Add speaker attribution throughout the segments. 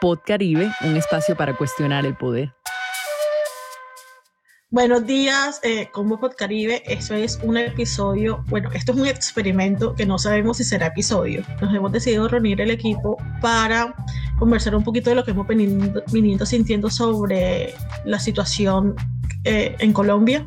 Speaker 1: Pod Caribe, un espacio para cuestionar el poder.
Speaker 2: Buenos días, eh, como Podcaribe. Esto es un episodio, bueno, esto es un experimento que no sabemos si será episodio. Nos hemos decidido reunir el equipo para conversar un poquito de lo que hemos venido, venido sintiendo sobre la situación eh, en Colombia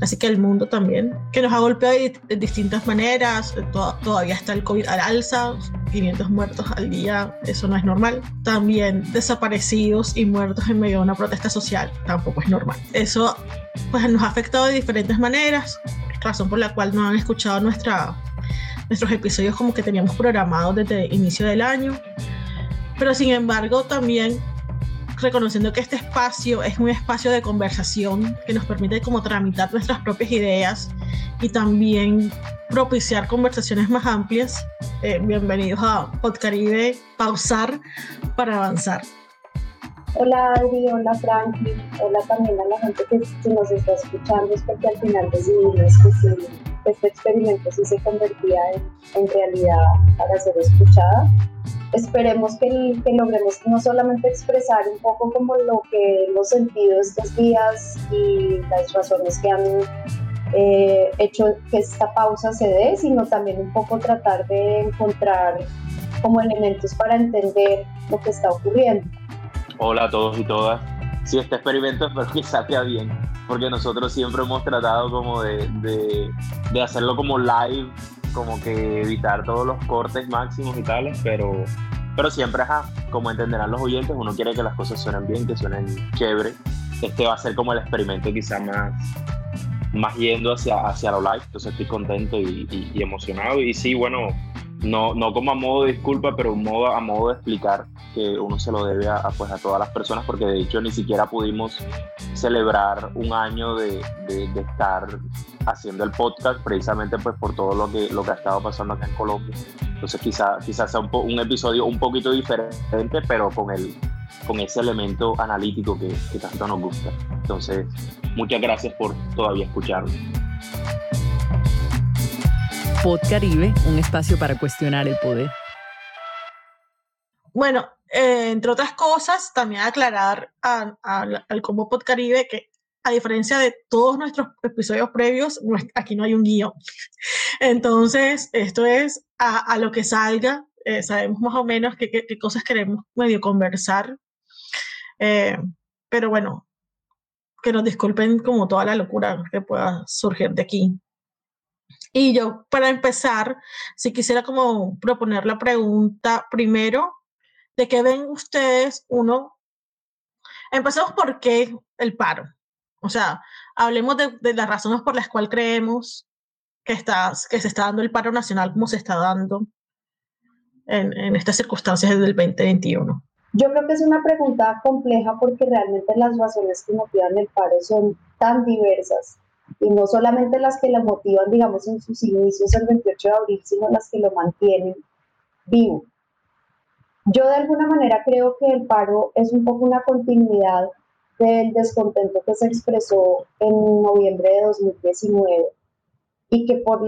Speaker 2: así que el mundo también, que nos ha golpeado de, distintas maneras. todavía está el COVID al alza, 500 muertos al día, eso no es normal. También desaparecidos y muertos en medio de una protesta social, tampoco es normal. Eso pues, nos ha afectado de diferentes maneras, razón por la cual no han escuchado nuestra, nuestros episodios como que teníamos programados desde el inicio del año. Pero sin embargo, también reconociendo que este espacio es un espacio de conversación que nos permite como tramitar nuestras propias ideas y también propiciar conversaciones más amplias. Eh, bienvenidos a Podcaribe, pausar para avanzar.
Speaker 3: Hola Adri, hola Frankie, hola también a la gente que, nos está escuchando, es porque al final decidimos que este experimento sí se convertía en, en realidad para ser escuchada esperemos que, que, logremos no solamente expresar un poco como lo que hemos sentido estos días y las razones que han eh, hecho que esta pausa se dé, sino también un poco tratar de encontrar como elementos para entender lo que está ocurriendo.
Speaker 4: Hola a todos y todas. Sí, este experimento espero que salga bien, porque nosotros siempre hemos tratado como de, de, de hacerlo como live como que evitar todos los cortes máximos y tales, pero, pero siempre, ajá, como entenderán los oyentes, uno quiere que las cosas suenen bien, que suenen chévere. Este va a ser como el experimento quizá más, más yendo hacia, hacia lo live, entonces estoy contento y, y emocionado. Y sí, bueno, no, no como a modo de disculpa, pero un modo, a modo de explicar que uno se lo debe a, pues, a todas las personas, porque de hecho ni siquiera pudimos celebrar un año de, de, estar haciendo el podcast, precisamente pues por todo lo que, lo que ha estado pasando acá en Colombia. Entonces quizás quizá sea un, un, episodio un poquito diferente, pero con, el, con ese elemento analítico que, que tanto nos gusta. Entonces, muchas gracias por todavía escucharnos.
Speaker 1: Pod Caribe, un espacio para cuestionar el poder.
Speaker 2: Bueno, eh, entre otras cosas, también aclarar al Combo Pod Caribe que a diferencia de todos nuestros episodios previos, aquí no hay un guion. Entonces, esto es a, lo que salga. Eh, sabemos más o menos qué, cosas queremos medio conversar. Eh, pero bueno, que nos disculpen como toda la locura que pueda surgir de aquí. Y yo, para empezar, si quisiera como proponer la pregunta primero, ¿de qué ven ustedes uno? Empecemos por qué el paro. O sea, hablemos de, de las razones por las cuales creemos que, está, que se está dando el paro nacional como se está dando en, en estas circunstancias del 2021.
Speaker 3: Yo creo que es una pregunta compleja porque realmente las razones que motivan el paro son tan diversas y no solamente las que lo motivan, digamos, en sus inicios el 28 de abril, sino las que lo mantienen vivo. Yo de alguna manera creo que el paro es un poco una continuidad del descontento que se expresó en noviembre de 2019 y que por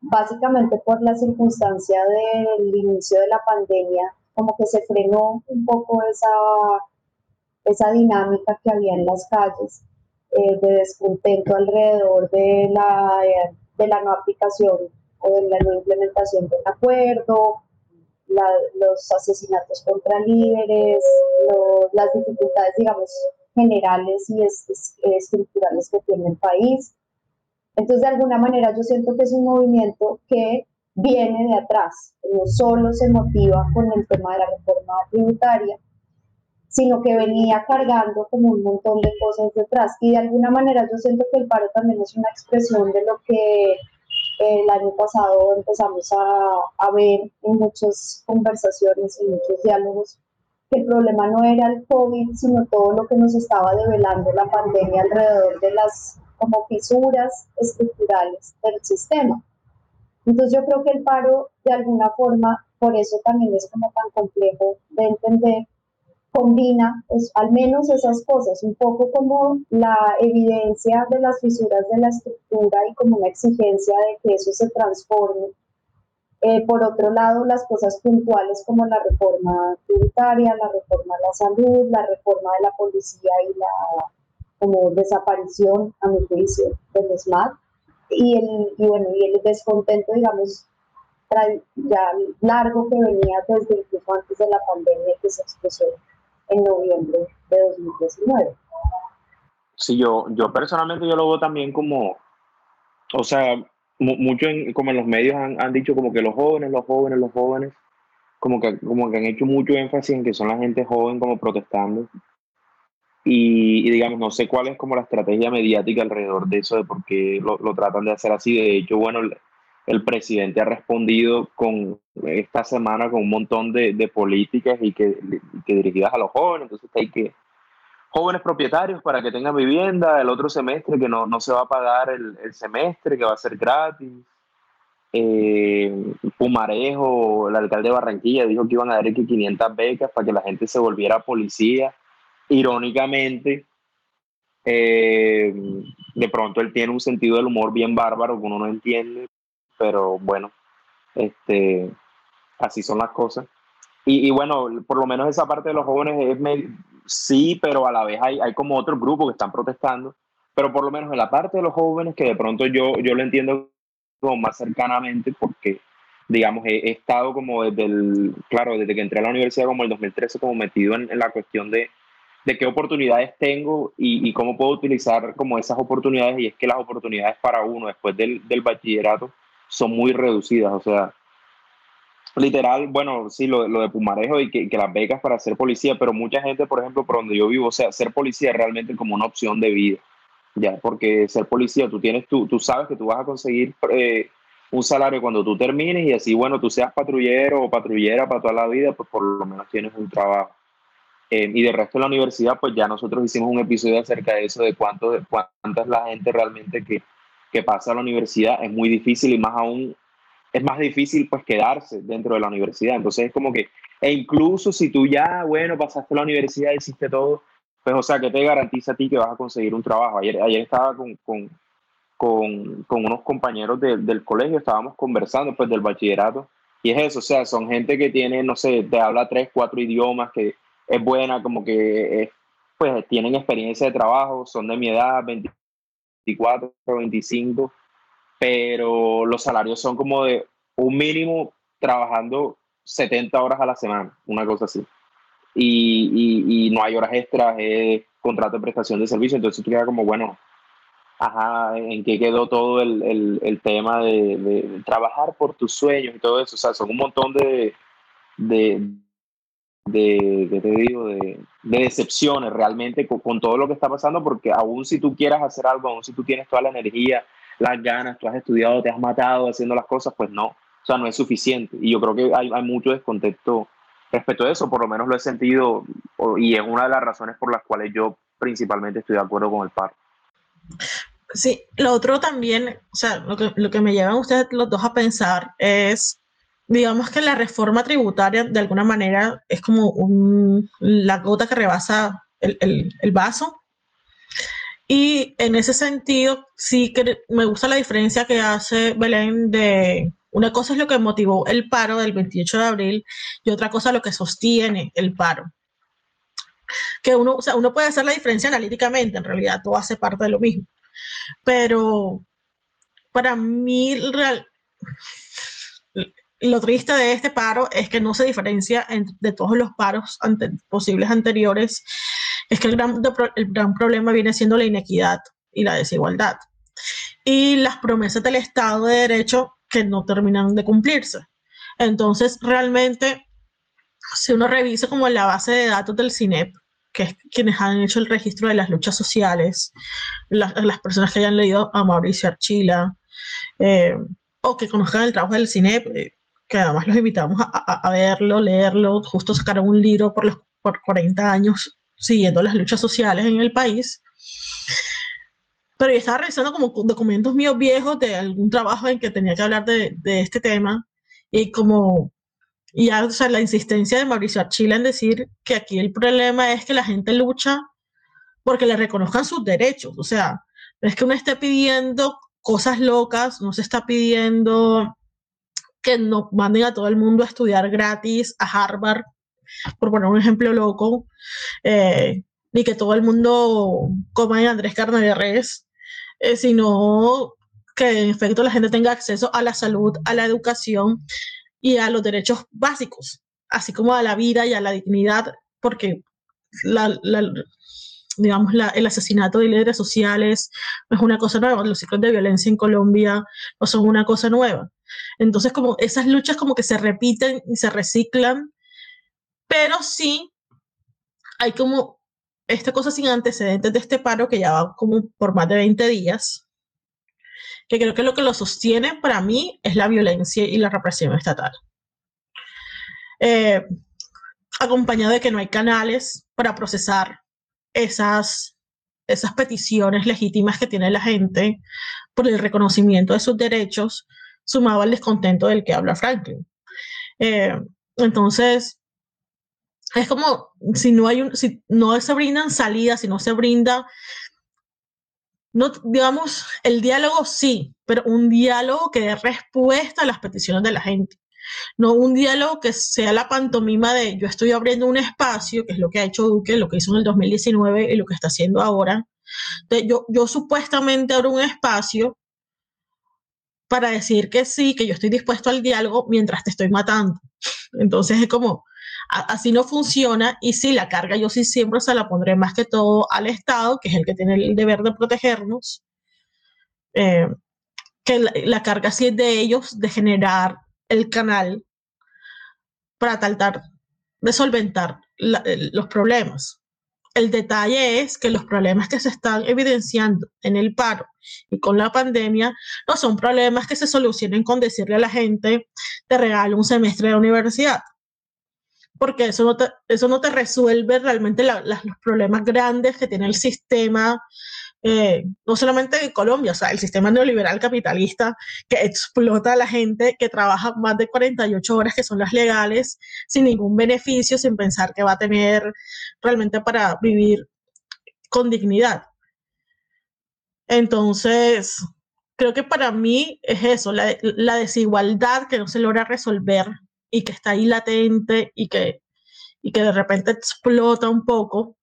Speaker 3: básicamente por la circunstancia del inicio de la pandemia como que se frenó un poco esa, esa dinámica que había en las calles eh, de descontento alrededor de la, de la no aplicación o de la no implementación del acuerdo, los asesinatos contra líderes, las dificultades, digamos, generales y estructurales que tiene el país. Entonces, de alguna manera, yo siento que es un movimiento que viene de atrás, no solo se motiva con el tema de la reforma tributaria, sino que venía cargando como un montón de cosas detrás. Y de alguna manera yo siento que el paro también es una expresión de lo que el año pasado empezamos a, a ver en muchas conversaciones y muchos diálogos, que el problema no era el COVID, sino todo lo que nos estaba develando la pandemia alrededor de las como fisuras estructurales del sistema. Entonces yo creo que el paro de alguna forma, por eso también es como tan complejo de entender, combina pues, al menos esas cosas, un poco como la evidencia de las fisuras de la estructura y como una exigencia de que eso se transforme Eh, por otro lado, las cosas puntuales como la reforma tributaria, la reforma de la salud, la reforma de la policía y la como desaparición, a mi juicio, del SMAT, y el, y bueno, y el descontento, digamos, ya largo que venía desde incluso antes de la pandemia que se expresó en noviembre de 2019.
Speaker 4: Sí, yo, yo personalmente yo lo veo también como, o sea, mucho como en los medios han, han, dicho como que los jóvenes, los jóvenes, los jóvenes, como que, como que han hecho mucho énfasis en que son la gente joven como protestando. Y, digamos, no sé cuál es como la estrategia mediática alrededor de eso, de por qué lo, lo tratan de hacer así. De hecho, bueno, el, el, presidente ha respondido con esta semana con un montón de, de políticas y que, que, dirigidas a los jóvenes. Entonces hay que jóvenes propietarios para que tengan vivienda, el otro semestre que no, no se va a pagar el, el, semestre, que va a ser gratis. Eh, Pumarejo, el alcalde de Barranquilla, dijo que iban a dar 500 becas para que la gente se volviera policía. Irónicamente, eh, de pronto él tiene un sentido del humor bien bárbaro que uno no entiende, pero bueno, este, así son las cosas. Y, y, bueno, por lo menos esa parte de los jóvenes es sí, pero a la vez hay, hay como otros grupos que están protestando, pero por lo menos en la parte de los jóvenes que de pronto yo, yo lo entiendo como más cercanamente porque, digamos, he, estado como desde el, claro, desde que entré a la universidad como el 2013 como metido en, la cuestión de, de qué oportunidades tengo y, y, cómo puedo utilizar como esas oportunidades y es que las oportunidades para uno después del, del bachillerato son muy reducidas, o sea, literal, bueno, sí, lo, lo de Pumarejo y que, las becas para ser policía, pero mucha gente, por ejemplo, por donde yo vivo, o sea, ser policía es realmente como una opción de vida, ya, porque ser policía, tú tienes, tú, tú sabes que tú vas a conseguir eh, un salario cuando tú termines y así, bueno, tú seas patrullero o patrullera para toda la vida, pues por lo menos tienes un trabajo. Eh, y de resto en la universidad, pues ya nosotros hicimos un episodio acerca de eso, de cuánto, cuánta es la gente realmente que, que pasa a la universidad, es muy difícil y más aún es más difícil pues quedarse dentro de la universidad. Entonces es como que, e incluso si tú ya, bueno, pasaste la universidad, hiciste todo, pues o sea, que te garantiza a ti que vas a conseguir un trabajo. Ayer, ayer estaba con, con, con, con unos compañeros de, del colegio, estábamos conversando pues del bachillerato, y es eso, o sea, son gente que tiene, no sé, te habla tres, cuatro idiomas, que es buena, como que es, pues tienen experiencia de trabajo, son de mi edad, 24, 25, pero los salarios son como de un mínimo trabajando 70 horas a la semana, una cosa así. Y, y, y no hay horas extras, es contrato de prestación de servicio, entonces tú quedas como, bueno, ajá, ¿en qué quedó todo el, el, el tema de, de, trabajar por tus sueños y todo eso? O sea, son un montón de, de, de, de te digo, de, de, decepciones realmente con, con, todo lo que está pasando, porque aún si tú quieras hacer algo, aún si tú tienes toda la energía, las ganas, tú has estudiado, te has matado haciendo las cosas, pues no, o sea, no es suficiente. Y yo creo que hay, hay mucho descontexto respecto a eso, por lo menos lo he sentido y es una de las razones por las cuales yo principalmente estoy de acuerdo con el paro.
Speaker 2: Sí, lo otro también, o sea, lo que, lo que me llevan ustedes los dos a pensar es, digamos que la reforma tributaria de alguna manera es como un, la gota que rebasa el, el vaso y en ese sentido, sí que me gusta la diferencia que hace Belén de una cosa es lo que motivó el paro del 28 de abril y otra cosa lo que sostiene el paro. Que uno, o sea, uno puede hacer la diferencia analíticamente, en realidad todo hace parte de lo mismo. Pero para mí, lo triste de este paro es que no se diferencia de todos los paros ante, posibles anteriores es que el gran, el gran problema viene siendo la inequidad y la desigualdad. Y las promesas del Estado de Derecho que no terminan de cumplirse. Entonces, realmente, si uno revisa como la base de datos del CINEP, que es quienes han hecho el registro de las luchas sociales, la, las personas que hayan leído a Mauricio Archila, eh, o que conozcan el trabajo del CINEP, eh, que además los invitamos a, a, a, verlo, leerlo, justo sacaron un libro por los por 40 años siguiendo las luchas sociales en el país. Pero yo estaba revisando como documentos míos viejos de algún trabajo en que tenía que hablar de, este tema y como y ya, o sea, la insistencia de Mauricio Archila en decir que aquí el problema es que la gente lucha porque le reconozcan sus derechos. O sea, es que uno esté pidiendo cosas locas, no se está pidiendo que no manden a todo el mundo a estudiar gratis a Harvard, por poner un ejemplo loco, eh, ni que todo el mundo coma en Andrés Carne de Res, eh, sino que en efecto la gente tenga acceso a la salud, a la educación y a los derechos básicos, así como a la vida y a la dignidad, porque la, digamos, el asesinato de líderes sociales no es una cosa nueva, los ciclos de violencia en Colombia no son una cosa nueva. Entonces, como esas luchas como que se repiten y se reciclan, pero sí hay como esta cosa sin antecedentes de este paro que ya va como por más de 20 días, que creo que lo que lo sostiene para mí es la violencia y la represión estatal. Eh, acompañado de que no hay canales para procesar esas, esas peticiones legítimas que tiene la gente por el reconocimiento de sus derechos, sumado al descontento del que habla Franklin. Eh, entonces, es como si no hay un, si no se brindan salidas, si no se brinda, no, digamos, el diálogo sí, pero un diálogo que dé respuesta a las peticiones de la gente no un diálogo que sea la pantomima de yo estoy abriendo un espacio, que es lo que ha hecho Duque, lo que hizo en el 2019 y lo que está haciendo ahora. yo, yo supuestamente abro un espacio para decir que sí, que yo estoy dispuesto al diálogo mientras te estoy matando. Entonces es como, así no funciona y sí, la carga yo sí siempre se la pondré más que todo al Estado, que es el que tiene el deber de protegernos. Eh, que la, carga sí es de ellos de generar el canal para tratar de solventar los problemas. El detalle es que los problemas que se están evidenciando en el paro y con la pandemia no son problemas que se solucionen con decirle a la gente te regalo un semestre de universidad. Porque eso no te, eso no te resuelve realmente los problemas grandes que tiene el sistema eh, no solamente en Colombia, o sea, el sistema neoliberal capitalista que explota a la gente que trabaja más de 48 horas, que son las legales, sin ningún beneficio, sin pensar que va a tener realmente para vivir con dignidad. Entonces, creo que para mí es eso, la, la desigualdad que no se logra resolver y que está ahí latente y que, y que de repente explota un poco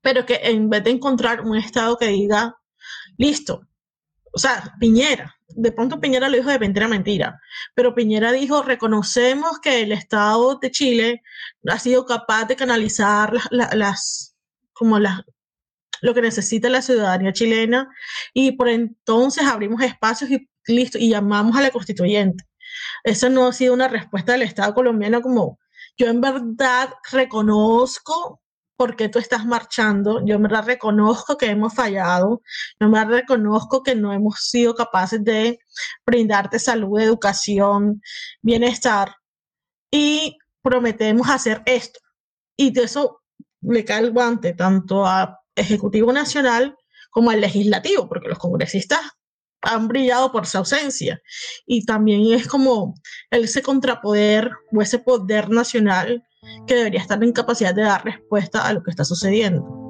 Speaker 2: pero que en vez de encontrar un Estado que diga, listo, o sea, Piñera, de pronto Piñera lo dijo de mentira mentira, pero Piñera dijo, reconocemos que el Estado de Chile ha sido capaz de canalizar las, como las, lo que necesita la ciudadanía chilena y por entonces abrimos espacios y listo, y llamamos a la constituyente. Esa no ha sido una respuesta del Estado colombiano como yo en verdad reconozco porque tú estás marchando, yo me la reconozco que hemos fallado, yo me reconozco que no hemos sido capaces de brindarte salud, educación, bienestar y prometemos hacer esto. Y de eso le cae el guante tanto a Ejecutivo Nacional como al Legislativo, porque los congresistas han brillado por su ausencia. Y también es como ese contrapoder o ese poder nacional que debería estar en capacidad de dar respuesta a lo que está sucediendo.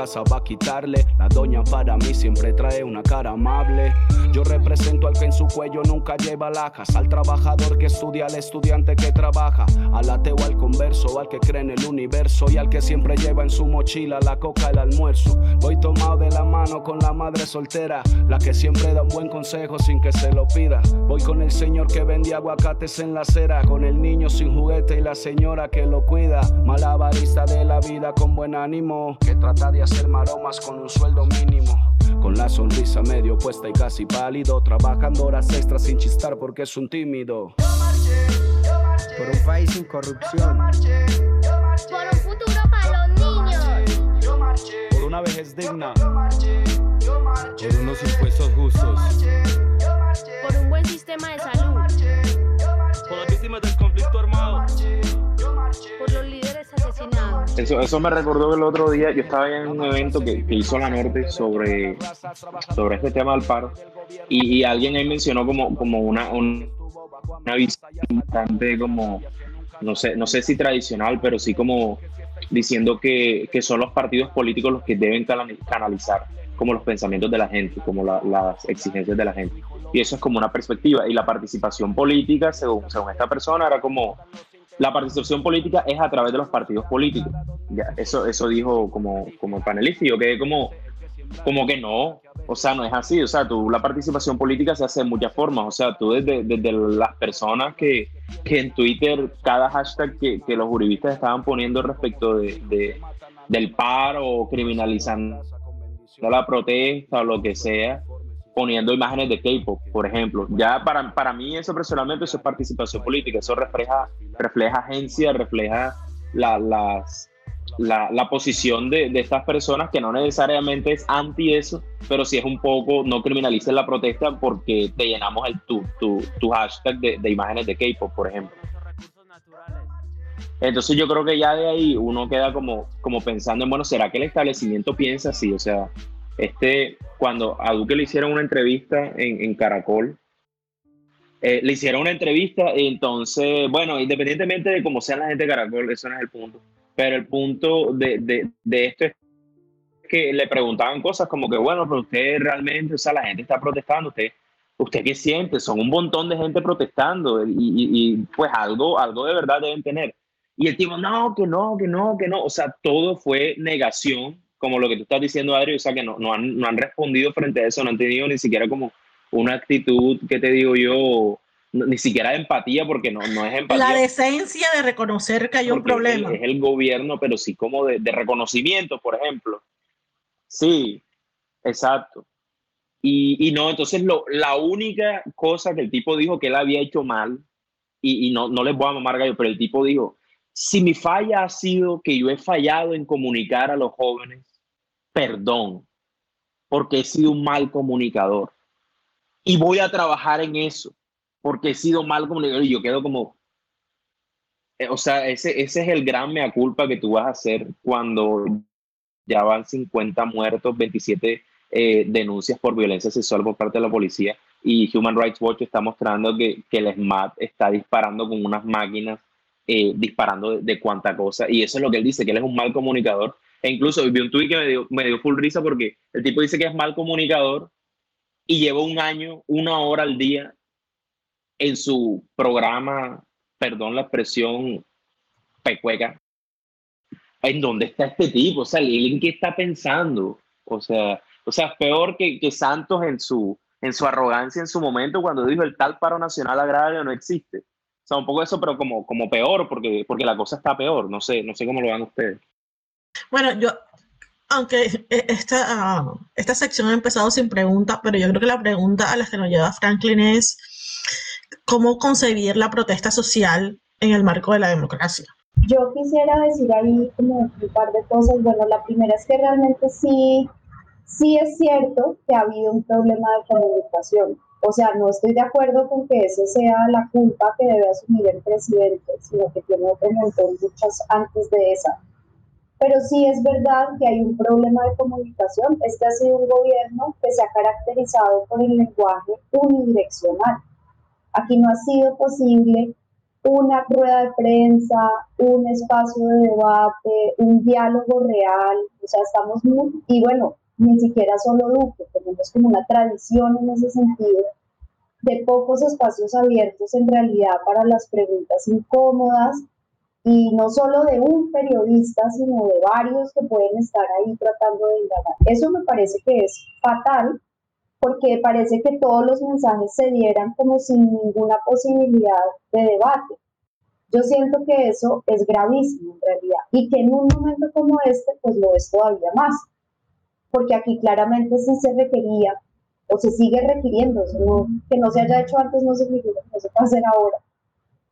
Speaker 5: va a quitarle. La doña para mí siempre trae una cara amable. Yo represento al que en su cuello nunca lleva lajas, al trabajador que estudia, al estudiante que trabaja, al ateo, al converso, al que cree en el universo y al que siempre lleva en su mochila la coca, el almuerzo. Voy tomado de la mano con la madre soltera, la que siempre da un buen consejo sin que se lo pida. Voy con el señor que vende aguacates en la acera, con el niño sin juguete y la señora que lo cuida. Malabarista de la vida con buen ánimo, que trata de hacer maromas con un sueldo mínimo. Con la sonrisa medio puesta y casi pálido, trabajando horas extras sin chistar porque es un tímido.
Speaker 6: Yo marché, yo marché, por un país sin corrupción. Marché,
Speaker 7: por un futuro para los niños.
Speaker 5: Yo marché, por una vejez digna.
Speaker 6: Por
Speaker 5: unos impuestos justos.
Speaker 7: Por un buen sistema sistema de salud,
Speaker 5: Por las víctimas del conflicto armado.
Speaker 7: por los
Speaker 4: Eso, eso me recordó el otro día yo estaba en un evento que, que hizo la Norte sobre, sobre este tema del paro y, y alguien ahí mencionó como, como una, un- una visión bastante como, no sé, no sé si tradicional, pero sí como diciendo que, que son los partidos políticos los que deben canali- canalizar como los pensamientos de la gente, como la- las exigencias de la gente. Y eso es como una perspectiva. Y la participación política, según, según esta persona, era como la participación política es a través de los partidos políticos. Eso, eso dijo como, como panelista y yo quedé como, como que no, o sea, no es así, o sea, tú, la participación política se hace de muchas formas, o sea, tú desde, desde las personas que, que en Twitter, cada hashtag que, que los juristas estaban poniendo respecto de, de- del paro criminalizando la protesta o lo que sea, poniendo imágenes de K-pop, por ejemplo. Ya para, para mí eso personalmente eso es participación política, eso refleja, refleja agencia, refleja la, las, la, la posición de, de estas personas que no necesariamente es anti eso, pero sí es un poco, no criminalices la protesta porque te llenamos el, tu, tu, tu hashtag de, de imágenes de K-pop, por ejemplo. Entonces yo creo que ya de ahí uno queda como, como pensando en, bueno, ¿será que el establecimiento piensa así? O sea, este, cuando a Duque le hicieron una entrevista en, en Caracol, eh, le hicieron una entrevista y entonces, bueno, independientemente de cómo sea la gente de Caracol, eso no es el punto, pero el punto de, de, de esto es que le preguntaban cosas como que, bueno, pero usted realmente, o sea, la gente está protestando, usted, usted qué siente, son un montón de gente protestando y, y, y, pues algo, algo de verdad deben tener. Y el tipo, no, que no, que no, que no, o sea, todo fue negación, como lo que tú estás diciendo, Adri, o sea, que no, no, han, no han respondido frente a eso, no han tenido ni siquiera como una actitud, que te digo yo? Ni siquiera de empatía, porque no, no es empatía.
Speaker 2: La decencia de reconocer que hay un problema.
Speaker 4: Es el, es el gobierno, pero sí como de, de reconocimiento, por ejemplo. Sí, exacto. Y, y no, entonces lo, la única cosa que el tipo dijo que él había hecho mal, y, y no, no les voy a mamar gallo, pero el tipo dijo, si mi falla ha sido que yo he fallado en comunicar a los jóvenes, perdón, porque he sido un mal comunicador. Y voy a trabajar en eso, porque he sido mal comunicador. Y yo quedo como, eh, o sea, ese, ese es el gran mea culpa que tú vas a hacer cuando ya van 50 muertos, 27 eh, denuncias por violencia sexual por parte de la policía y Human Rights Watch está mostrando que, que el SMAT está disparando con unas máquinas, eh, disparando de, de cuanta cosa y eso es lo que él dice, que él es un mal comunicador e incluso vi un tweet que me dio, me dio full risa porque el tipo dice que es mal comunicador y lleva un año, una hora al día en su programa, perdón la expresión, pecueca, ¿en dónde está este tipo? O sea, ¿en qué está pensando? O sea, o sea, peor que, que Santos en su, en su arrogancia en su momento cuando dijo el tal paro nacional agrario no existe. O sea, un poco eso, pero como, como peor, porque, porque la cosa está peor. No sé, no sé cómo lo van ustedes.
Speaker 2: Bueno, yo, aunque esta, uh, esta sección ha empezado sin pregunta, pero yo creo que la pregunta a la que nos lleva Franklin es cómo concebir la protesta social en el marco de la democracia.
Speaker 3: Yo quisiera decir ahí como un par de cosas. Bueno, la primera es que realmente sí, sí es cierto que ha habido un problema de comunicación. O sea, no estoy de acuerdo con que esa sea la culpa que debe asumir el presidente, sino que tiene otro montón, muchas antes de esa. Pero sí es verdad que hay un problema de comunicación. Este ha sido un gobierno que se ha caracterizado por el lenguaje unidireccional. Aquí no ha sido posible una rueda de prensa, un espacio de debate, un diálogo real, o sea, estamos muy, y bueno, ni siquiera solo Duque, tenemos como una tradición en ese sentido de pocos espacios abiertos en realidad para las preguntas incómodas y no solo de un periodista, sino de varios que pueden estar ahí tratando de indagar. Eso me parece que es fatal porque parece que todos los mensajes se dieran como sin ninguna posibilidad de debate. Yo siento que eso es gravísimo en realidad y que en un momento como este pues lo es todavía más, porque aquí claramente sí se requería o se sigue requiriendo, no, que no se haya hecho antes no significa que no se pueda hacer ahora,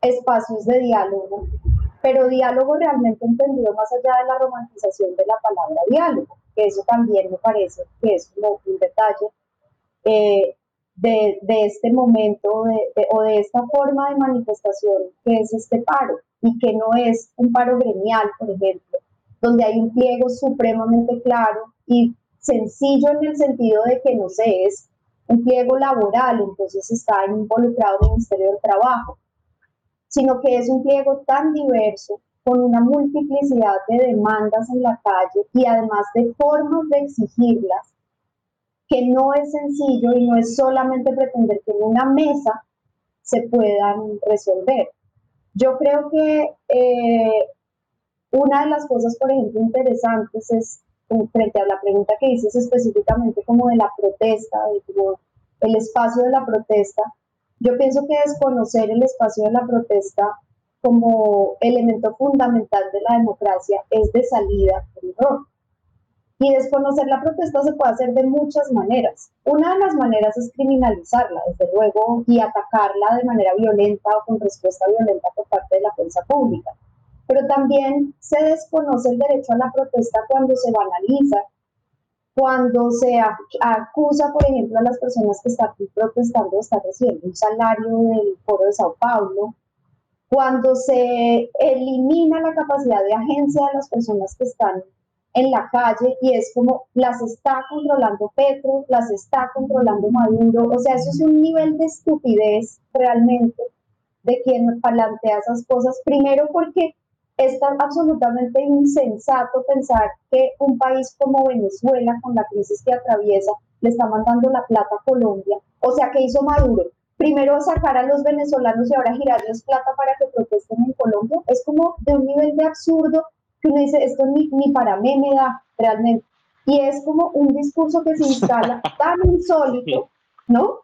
Speaker 3: espacios de diálogo, pero diálogo realmente entendido más allá de la romantización de la palabra diálogo, que eso también me parece que es como un detalle eh, de, de este momento de, de, o de esta forma de manifestación que es este paro y que no es un paro gremial, por ejemplo, donde hay un pliego supremamente claro y sencillo en el sentido de que, no sé, es un pliego laboral, entonces está involucrado el Ministerio del Trabajo, sino que es un pliego tan diverso, con una multiplicidad de demandas en la calle y además de formas de exigirlas, que no es sencillo y no es solamente pretender que en una mesa se puedan resolver. Yo creo que eh, una de las cosas, por ejemplo, interesantes es, frente a la pregunta que dices específicamente como de la protesta, de el espacio de la protesta, yo pienso que desconocer el espacio de la protesta como elemento fundamental de la democracia es de salida por error. Y desconocer la protesta se puede hacer de muchas maneras. Una de las maneras es criminalizarla, desde luego, y atacarla de manera violenta o con respuesta violenta por parte de la fuerza pública. Pero también se desconoce el derecho a la protesta cuando se banaliza, cuando se acusa, por ejemplo, a las personas que están protestando de estar recibiendo un salario del Foro de Sao Paulo, cuando se elimina la capacidad de agencia de las personas que están en la calle y es como las está controlando Petro, las está controlando Maduro, o sea, eso es un nivel de estupidez realmente de quien plantea esas cosas, primero porque es tan absolutamente insensato pensar que un país como Venezuela, con la crisis que atraviesa, le está mandando la plata a Colombia. O sea, ¿qué hizo Maduro? Primero sacar a los venezolanos y ahora girarles plata para que protesten en Colombia. Es como de un nivel de absurdo que uno dice, esto ni, ni para mí me da realmente. Y es como un discurso que se instala tan insólito, ¿no?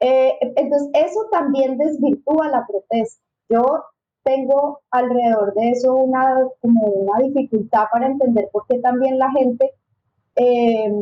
Speaker 3: Eh, entonces, eso también desvirtúa la protesta. Yo tengo alrededor de eso una, como una dificultad para entender por qué también la gente, eh,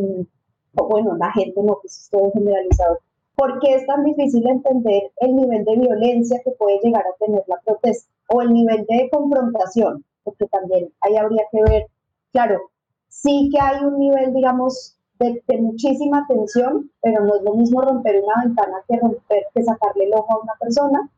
Speaker 3: bueno, la gente no, pues es todo generalizado, por qué es tan difícil entender el nivel de violencia que puede llegar a tener la protesta o el nivel de confrontación, porque también ahí habría que ver, claro, sí que hay un nivel, digamos, de, de, muchísima tensión, pero no es lo mismo romper una ventana que romper, que sacarle el ojo a una persona,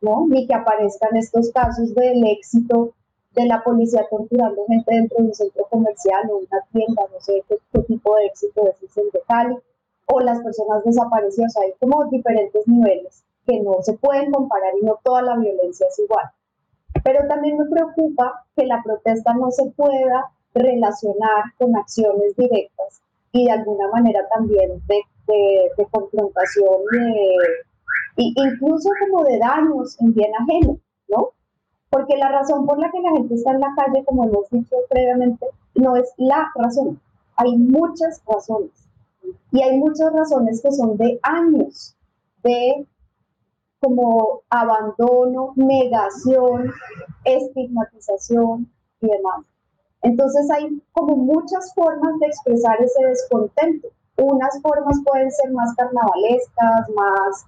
Speaker 3: ¿no? Ni que aparezcan estos casos del éxito de la policía torturando gente dentro de un centro comercial o una tienda, no sé qué, tipo de éxito es el de Cali, o las personas desaparecidas, hay como diferentes niveles que no se pueden comparar y no toda la violencia es igual. Pero también me preocupa que la protesta no se pueda relacionar con acciones directas y de alguna manera también de, de, confrontación de y incluso como de daños en bien ajeno, ¿no? Porque la razón por la que la gente está en la calle, como hemos dicho previamente, no es la razón. Hay muchas razones. Y hay muchas razones que son de años, de como abandono, negación, estigmatización y demás. Entonces hay como muchas formas de expresar ese descontento. Unas formas pueden ser más carnavalescas, más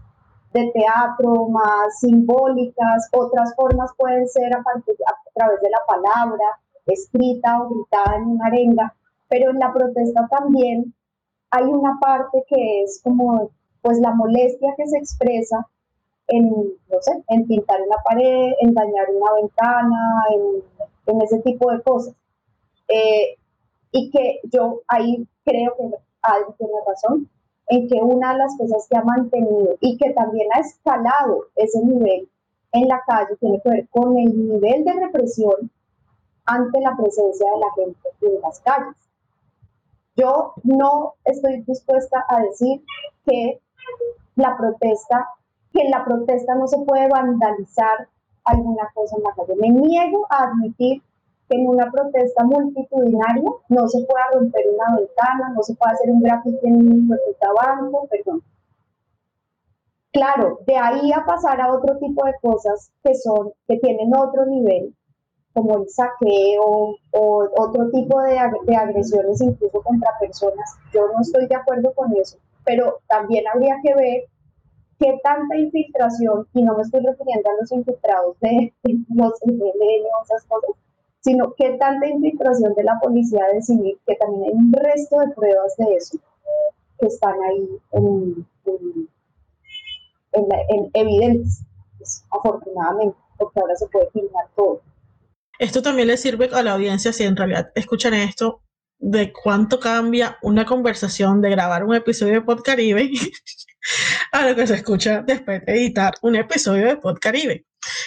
Speaker 3: de teatro, más simbólicas, otras formas pueden ser a, través de la palabra, escrita o gritada en una arenga, pero en la protesta también hay una parte que es como pues la molestia que se expresa en, no sé, en pintar una pared, en dañar una ventana, en, en ese tipo de cosas. Eh, y que yo ahí creo que alguien tiene razón, en que una de las cosas que ha mantenido y que también ha escalado ese nivel en la calle tiene que ver con el nivel de represión ante la presencia de la gente en las calles. Yo no estoy dispuesta a decir que la protesta, que en la protesta no se puede vandalizar alguna cosa en la calle. Me niego a admitir en una protesta multitudinaria no se pueda romper una ventana, no se puede hacer un gráfico en un banco, perdón. Claro, de ahí a pasar a otro tipo de cosas que son, que tienen otro nivel, como el saqueo o otro tipo de, de agresiones incluso contra personas, yo no estoy de acuerdo con eso, pero también habría que ver qué tanta infiltración, y no me estoy refiriendo a los infiltrados de, los MLN o esas cosas, sino que tanta infiltración de la policía de civil, que también hay un resto de pruebas de eso que están ahí en, en, evidentes, pues, afortunadamente, porque ahora se puede filmar todo.
Speaker 2: Esto también le sirve a la audiencia si en realidad escuchan esto, de cuánto cambia una conversación de grabar un episodio de Podcaribe a lo que se escucha después de editar un episodio de Podcaribe.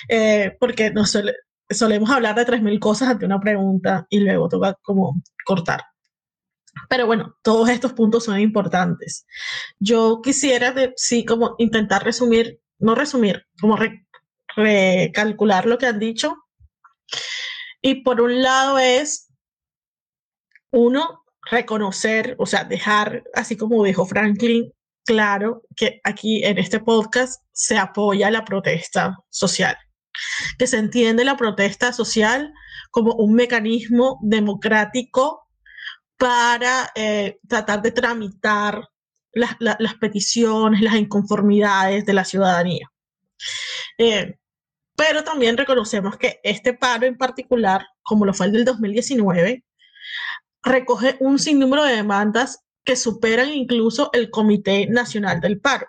Speaker 2: Eh, porque nos suele- solemos hablar de 3.000 cosas ante una pregunta y luego toca como cortar. Pero bueno, todos estos puntos son importantes. Yo quisiera, de- sí, como intentar resumir, no resumir, como re- recalcular lo que han dicho y por un lado es, uno, reconocer, o sea, dejar, así como dijo Franklin, claro que aquí en este podcast se apoya la protesta social, que se entiende la protesta social como un mecanismo democrático para eh, tratar de tramitar las, la- las peticiones, las inconformidades de la ciudadanía. Eh, pero también reconocemos que este paro en particular, como lo fue el del 2019, recoge un sinnúmero de demandas que superan incluso el Comité Nacional del Paro.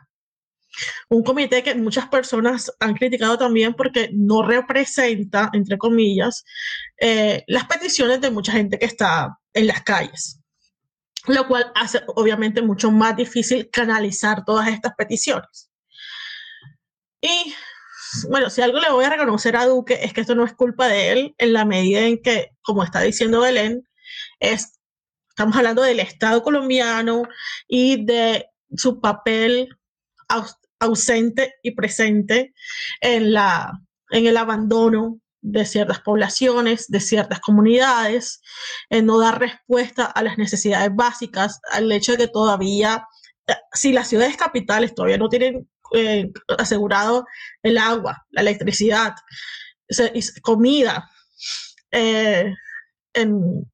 Speaker 2: Un comité que muchas personas han criticado también porque no representa, entre comillas, eh, las peticiones de mucha gente que está en las calles, lo cual hace obviamente mucho más difícil canalizar todas estas peticiones. Y bueno, si algo le voy a reconocer a Duque es que esto no es culpa de él en la medida en que, como está diciendo Belén, es, estamos hablando del Estado colombiano y de su papel ausente y presente en, la, en el abandono de ciertas poblaciones, de ciertas comunidades, en no dar respuesta a las necesidades básicas, al hecho de que todavía, eh, si las ciudades capitales todavía no tienen eh, asegurado el agua, la electricidad, comida, eh, en-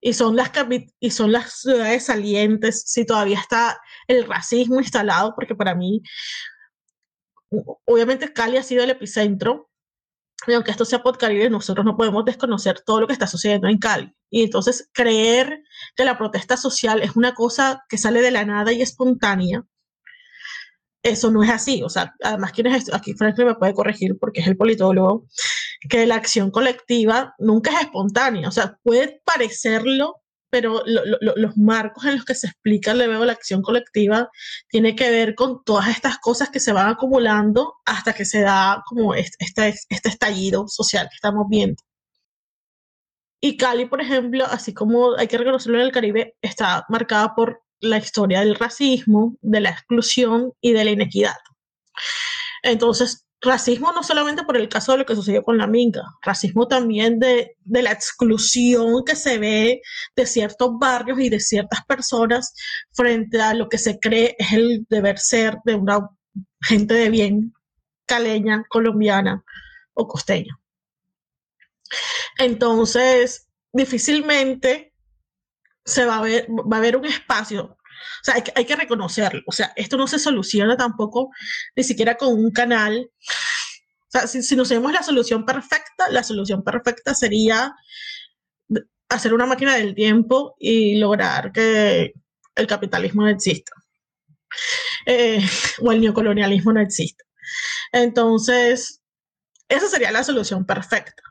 Speaker 2: y, son las y son las ciudades salientes, si todavía está el racismo instalado, porque para mí, obviamente Cali ha sido el epicentro, y aunque esto sea Podcaribe, nosotros no podemos desconocer todo lo que está sucediendo en Cali. Y entonces creer que la protesta social es una cosa que sale de la nada y espontánea, eso no es así. O sea, además, ¿quién es esto? Aquí Franklin me puede corregir porque es el politólogo, que la acción colectiva nunca es espontánea. O sea, puede parecerlo, pero lo- lo- lo- los marcos en los que se explica le veo la acción colectiva tiene que ver con todas estas cosas que se van acumulando hasta que se da como este, este estallido social que estamos viendo. Y Cali, por ejemplo, así como hay que reconocerlo en el Caribe, está marcada por la historia del racismo, de la exclusión y de la inequidad. Entonces, racismo no solamente por el caso de lo que sucedió con la minga, racismo también de, de la exclusión que se ve de ciertos barrios y de ciertas personas frente a lo que se cree es el deber ser de una gente de bien caleña, colombiana o costeña. Entonces, difícilmente se va a ver, va a haber un espacio. O sea, hay hay que reconocerlo. O sea, esto no se soluciona tampoco ni siquiera con un canal. O sea, si, si nos vemos la solución perfecta, la solución perfecta sería hacer una máquina del tiempo y lograr que el capitalismo no exista. Eh, o el neocolonialismo no exista. Entonces, esa sería la solución perfecta.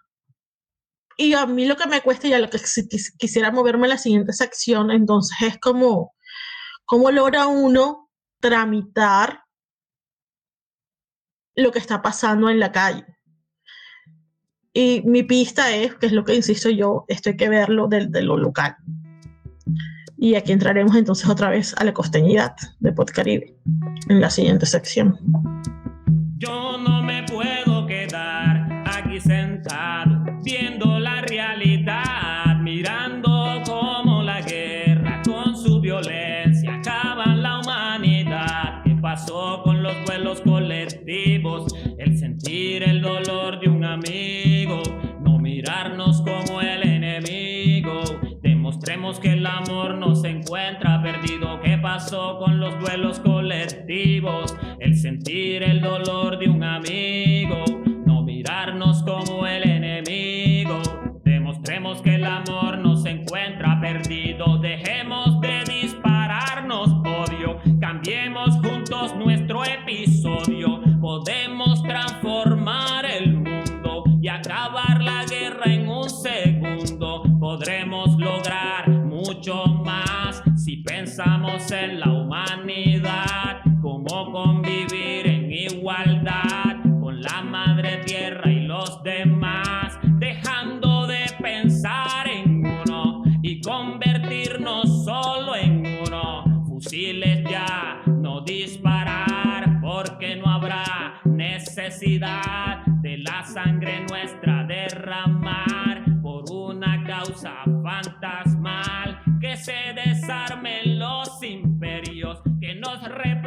Speaker 2: Y a mí lo que me cuesta y a lo que si quis- quisiera moverme a la siguiente sección, entonces es como, cómo logra uno tramitar lo que está pasando en la calle. Y mi pista es, que es lo que insisto yo, esto hay que verlo de, de lo local. Y aquí entraremos entonces otra vez a la costeñidad de Podcaribe en la siguiente sección.
Speaker 8: Que el amor no se encuentra perdido. ¿Qué pasó con los duelos colectivos? El sentir el dolor de un amigo. No mirarnos como el enemigo. Demostremos que el amor no se encuentra perdido. Pensamos en la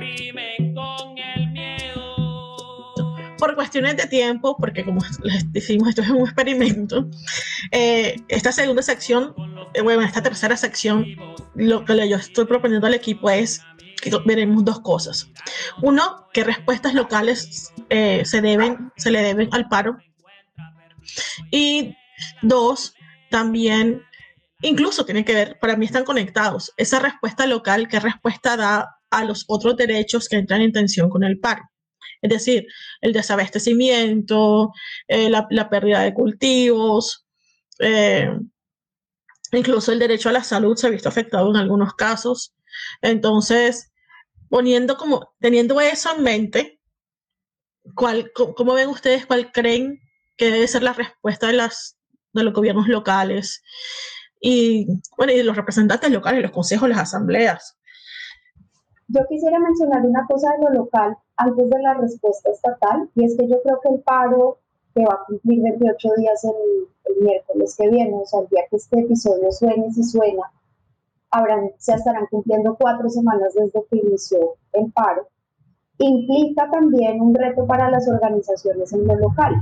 Speaker 8: reprimen con el miedo.
Speaker 2: por cuestiones de tiempo, porque como les decimos, esto es un experimento, eh, esta segunda sección, eh, bueno, esta tercera sección, lo que yo estoy proponiendo al equipo es que veremos dos cosas. Uno, qué respuestas locales eh, se, deben, se le deben al paro. Y dos, también, incluso tiene que ver, para mí están conectados, esa respuesta local, qué respuesta da a los otros derechos que entran en tensión con el paro. Es decir, el desabastecimiento, eh, la, pérdida de cultivos, eh, incluso el derecho a la salud se ha visto afectado en algunos casos. Entonces, poniendo como, teniendo eso en mente, ¿cuál, ¿cómo ven ustedes cuál creen que debe ser la respuesta de, de los gobiernos locales y, bueno, y los representantes locales, los consejos, las asambleas?
Speaker 3: Yo quisiera mencionar una cosa de lo local antes de la respuesta estatal, y es que yo creo que el paro que va a cumplir 28 días el, el miércoles que viene, o sea, el día que este episodio suene, si suena, habrán, se estarán cumpliendo cuatro semanas desde que inició el paro, implica también un reto para las organizaciones en lo local,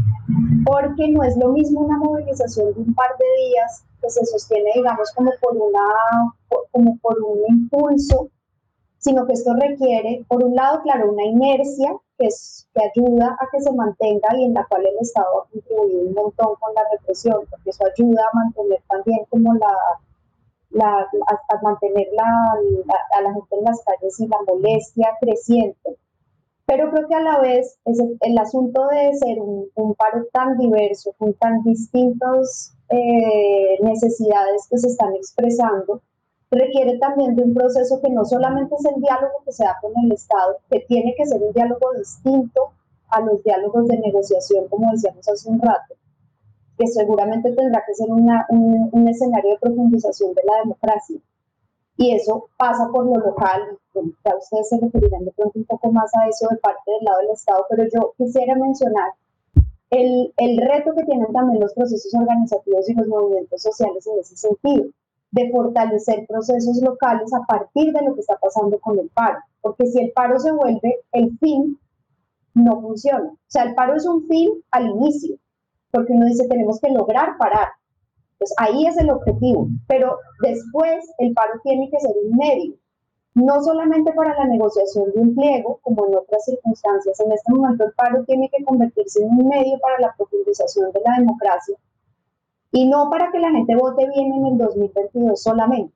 Speaker 3: porque no es lo mismo una movilización de un par de días que se sostiene, digamos, como por, una, como por un impulso sino que esto requiere, por un lado, claro, una inercia que, ayuda a que se mantenga y en la cual el Estado ha contribuido un montón con la represión, porque eso ayuda a mantener también como la, a, mantener la, a la gente en las calles y la molestia creciente. Pero creo que a la vez es el, asunto de ser un, un, paro tan diverso, con tan distintas eh, necesidades que se están expresando, requiere también de un proceso que no solamente es el diálogo que se da con el Estado, que tiene que ser un diálogo distinto a los diálogos de negociación, como decíamos hace un rato, que seguramente tendrá que ser una, un, un, escenario de profundización de la democracia. Y eso pasa por lo local, ya ustedes se referirán de pronto un poco más a eso de parte del lado del Estado, pero yo quisiera mencionar el, el reto que tienen también los procesos organizativos y los movimientos sociales en ese sentido de fortalecer procesos locales a partir de lo que está pasando con el paro. Porque si el paro se vuelve el fin, no funciona. O sea, el paro es un fin al inicio, porque uno dice tenemos que lograr parar. Pues ahí es el objetivo, pero después el paro tiene que ser un medio, no solamente para la negociación de un pliego, como en otras circunstancias. En este momento el paro tiene que convertirse en un medio para la profundización de la democracia y no para que la gente vote bien en el 2022 solamente,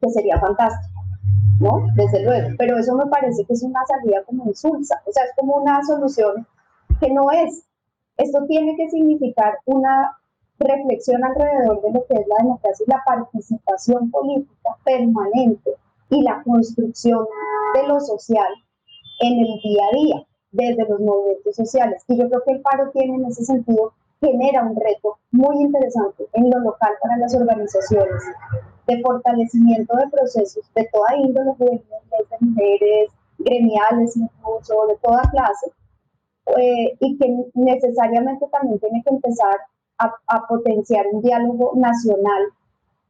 Speaker 3: que sería fantástico, ¿no? Desde luego, pero eso me parece que es una salida como insulsa, o sea, es como una solución que no es. Esto tiene que significar una reflexión alrededor de lo que es la democracia y la participación política permanente y la construcción de lo social en el día a día, desde los movimientos sociales. Y yo creo que el paro tiene en ese sentido genera un reto muy interesante en lo local para las organizaciones de fortalecimiento de procesos de toda índole, juveniles, de mujeres, gremiales incluso, de toda clase, eh, y que necesariamente también tiene que empezar a, a potenciar un diálogo nacional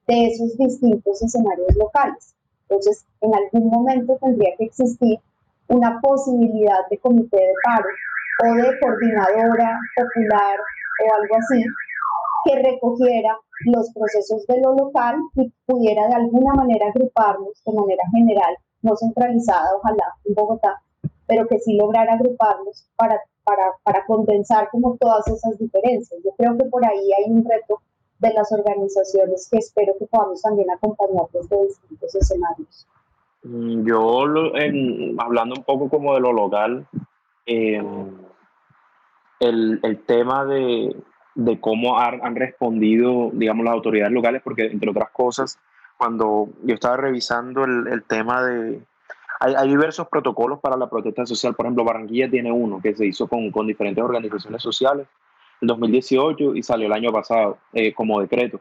Speaker 3: de esos distintos escenarios locales. Entonces, en algún momento tendría que existir una posibilidad de comité de paro o de coordinadora popular o algo así, que recogiera los procesos de lo local y pudiera de alguna manera agruparlos de manera general, no centralizada, ojalá en Bogotá, pero que sí lograra agruparlos para, para, para condensar como todas esas diferencias. Yo creo que por ahí hay un reto de las organizaciones que espero que podamos también acompañar desde distintos escenarios.
Speaker 4: Mm, yo, en, hablando un poco como de lo local, eh, el, el tema de, de cómo han, respondido, digamos, las autoridades locales, porque entre otras cosas, cuando yo estaba revisando el, el tema de... Hay, hay, diversos protocolos para la protesta social, por ejemplo, Barranquilla tiene uno que se hizo con, con diferentes organizaciones sociales en 2018 y salió el año pasado eh, como decreto.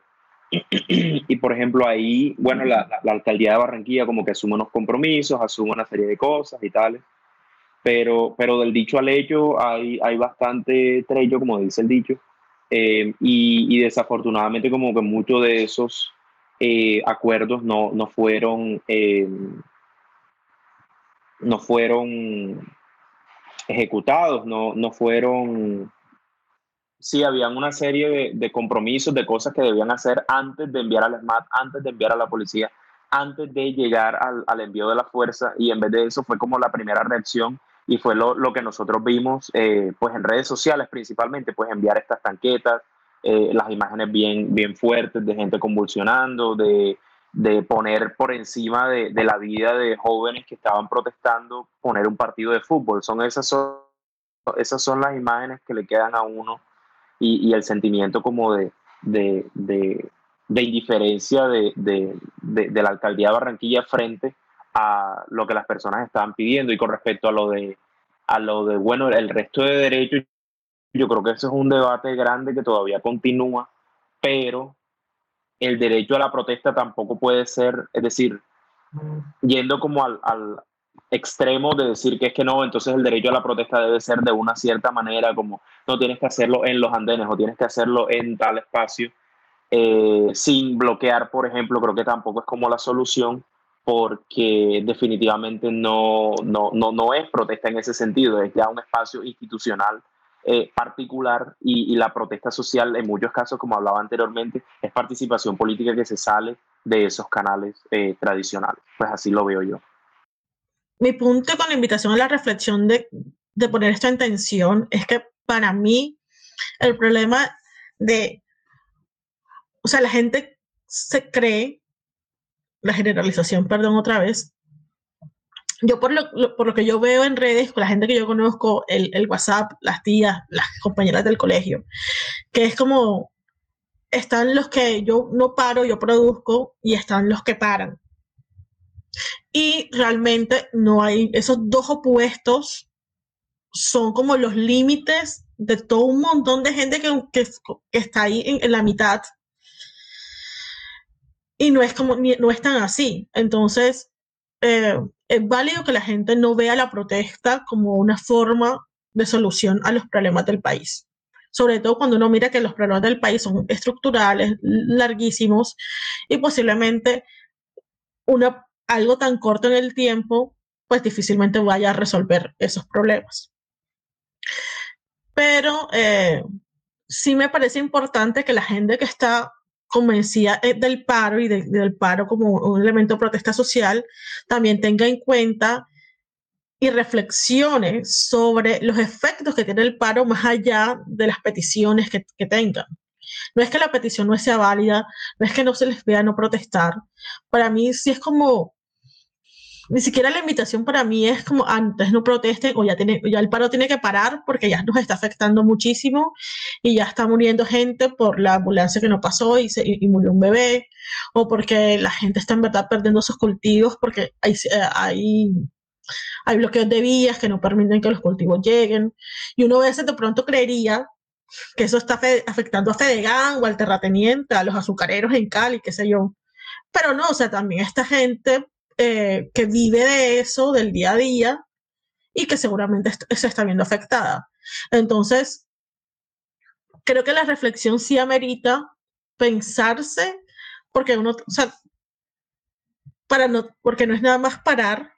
Speaker 4: y por ejemplo ahí, bueno, la, la, la, alcaldía de Barranquilla como que asume unos compromisos, asume una serie de cosas y tales, pero, pero del dicho al hecho hay, hay bastante trecho, como dice el dicho, eh, y, desafortunadamente como que muchos de esos eh, acuerdos no, no fueron eh, no fueron ejecutados, no, no fueron sí, habían una serie de, de, compromisos, de cosas que debían hacer antes de enviar al SMAT, antes de enviar a la policía, antes de llegar al, al envío de la fuerza y en vez de eso fue como la primera reacción y fue lo, lo que nosotros vimos eh, pues en redes sociales principalmente, pues enviar estas tanquetas, eh, las imágenes bien, bien fuertes de gente convulsionando, de, de poner por encima de, de, la vida de jóvenes que estaban protestando, poner un partido de fútbol. Son esas, son, esas son las imágenes que le quedan a uno y, y el sentimiento como de, de, de, indiferencia de, la alcaldía de Barranquilla frente a lo que las personas estaban pidiendo. Y con respecto a lo de a lo de bueno el resto de derechos yo creo que ese es un debate grande que todavía continúa pero el derecho a la protesta tampoco puede ser es decir yendo como al, al extremo de decir que es que no, entonces el derecho a la protesta debe ser de una cierta manera, como no tienes que hacerlo en los andenes o tienes que hacerlo en tal espacio, eh, sin bloquear, por ejemplo, creo que tampoco es como la solución, porque definitivamente no, no, no, no es protesta en ese sentido, es ya un espacio institucional eh, particular y, la protesta social en muchos casos, como hablaba anteriormente, es participación política que se sale de esos canales eh, tradicionales. Pues así lo veo yo
Speaker 2: mi punto con la invitación a la reflexión de, de poner esto en tensión es que para mí el problema de, o sea, la gente se cree, la generalización, perdón, otra vez, yo por lo, por lo que yo veo en redes, con la gente que yo conozco, el, el, WhatsApp, las tías, las compañeras del colegio, que es como, están los que yo no paro, yo produzco, y están los que paran. Y realmente no hay, esos dos opuestos son como los límites de todo un montón de gente que, que, que está ahí en, en, la mitad. Y no es como, no es tan así. Entonces, eh, es válido que la gente no vea la protesta como una forma de solución a los problemas del país. Sobre todo cuando uno mira que los problemas del país son estructurales, larguísimos y posiblemente una algo tan corto en el tiempo, pues difícilmente vaya a resolver esos problemas. Pero eh, sí me parece importante que la gente que está convencida eh, del paro y de, del paro como un elemento de protesta social también tenga en cuenta y reflexione sobre los efectos que tiene el paro más allá de las peticiones que, que tengan. No es que la petición no sea válida, no es que no se les vea no protestar. Para mí sí es como ni siquiera la invitación para mí es como antes no protesten o ya, tiene, ya el paro tiene que parar porque ya nos está afectando muchísimo y ya está muriendo gente por la ambulancia que no pasó y, se, y murió un bebé o porque la gente está en verdad perdiendo sus cultivos porque hay, hay, hay bloqueos de vías que no permiten que los cultivos lleguen y uno a veces de pronto creería que eso está afectando a Fedegan o al terrateniente, a los azucareros en Cali, qué sé yo. Pero no, o sea, también esta gente eh, que vive de eso, del día a día, y que seguramente se está viendo afectada. Entonces, creo que la reflexión sí amerita pensarse, porque uno, para no, porque no es nada más parar,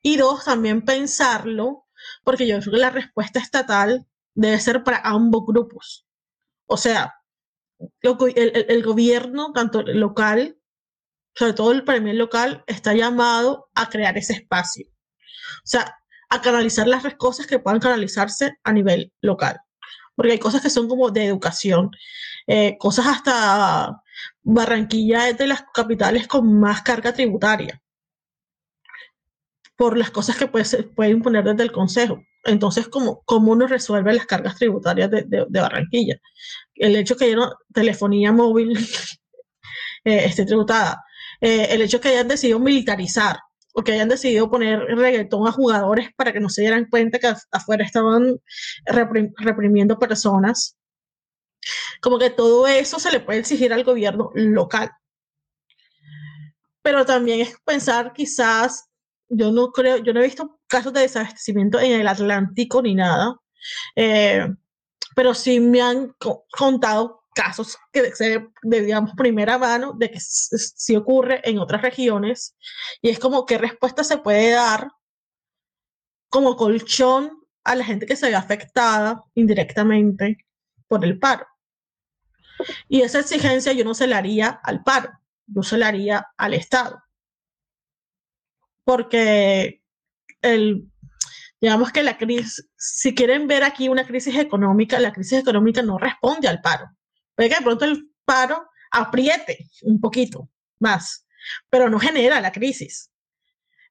Speaker 2: y dos, también pensarlo, porque yo creo que la respuesta estatal debe ser para ambos grupos. O sea, el, el gobierno, tanto local sobre todo el premio local, está llamado a crear ese espacio. O sea, a canalizar las cosas que puedan canalizarse a nivel local. Porque hay cosas que son como de educación, eh, cosas hasta Barranquilla es de las capitales con más carga tributaria por las cosas que puede, pueden poner desde el Consejo. Entonces, ¿cómo, cómo uno resuelve las cargas tributarias de, Barranquilla? El hecho que haya telefonía móvil eh, esté tributada, eh, el hecho que hayan decidido militarizar o que hayan decidido poner reggaetón a jugadores para que no se dieran cuenta que afuera estaban reprim reprimiendo personas. Como que todo eso se le puede exigir al gobierno local. Pero también es pensar quizás, yo no creo, yo no he visto casos de desabastecimiento en el Atlántico ni nada, eh, pero sí me han co contado casos que se, de, digamos, primera mano de que sí ocurre en otras regiones y es como qué respuesta se puede dar como colchón a la gente que se ve afectada indirectamente por el paro. Y esa exigencia yo no se la haría al paro, yo se la haría al Estado. Porque el, digamos que la crisis, si quieren ver aquí una crisis económica, la crisis económica no responde al paro. Puede que de pronto el paro apriete un poquito más, pero no genera la crisis.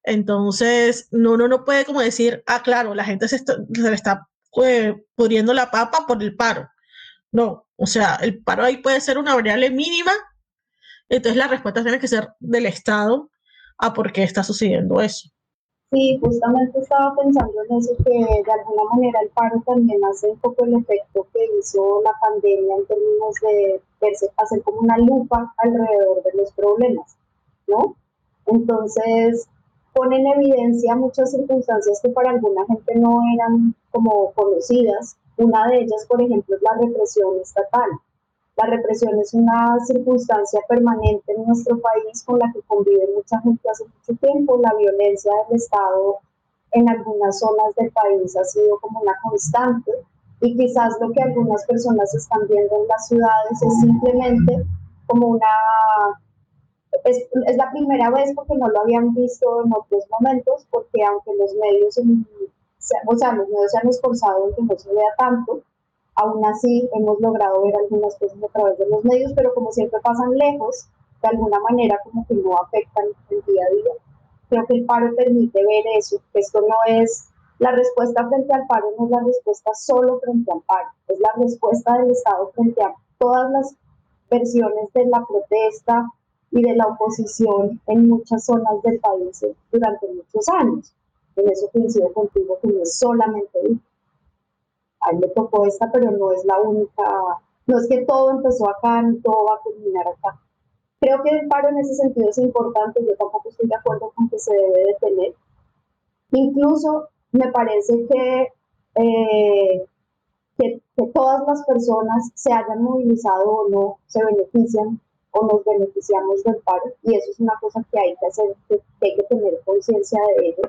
Speaker 2: Entonces, no, uno no puede como decir, ah, claro, la gente se, está, se le está eh, pudriendo la papa por el paro. No, o sea, el paro ahí puede ser una variable mínima, entonces la respuesta tiene que ser del Estado a por qué está sucediendo eso.
Speaker 3: Sí, justamente estaba pensando en eso, que de alguna manera el paro también hace un poco el efecto que hizo la pandemia en términos de hacer como una lupa alrededor de los problemas, ¿no? Entonces, pone en evidencia muchas circunstancias que para alguna gente no eran como conocidas. Una de ellas, por ejemplo, es la represión estatal. La represión es una circunstancia permanente en nuestro país con la que convive mucha gente hace mucho tiempo. La violencia del Estado en algunas zonas del país ha sido como una constante y quizás lo que algunas personas están viendo en las ciudades es simplemente como una... Es, es la primera vez porque no lo habían visto en otros momentos, porque aunque los medios, o sea, los medios se han esforzado en que no se vea tanto, Aún así, hemos logrado ver algunas cosas a través de los medios, pero como siempre pasan lejos, de alguna manera como que no afectan el día a día. Creo que el paro permite ver eso, que esto no es la respuesta frente al paro, no es la respuesta solo frente al paro, es la respuesta del Estado frente a todas las versiones de la protesta y de la oposición en muchas zonas del país durante muchos años. En eso coincido contigo que no es solamente a él le tocó esta, pero no es la única, no es que todo empezó acá ni todo va a terminar acá. Creo que el paro en ese sentido es importante, yo tampoco estoy de acuerdo con que se debe detener. Incluso me parece que, eh, que, que, todas las personas, se hayan movilizado o no, se benefician o nos beneficiamos del paro, y eso es una cosa que hay que hacer, que hay que tener conciencia de ello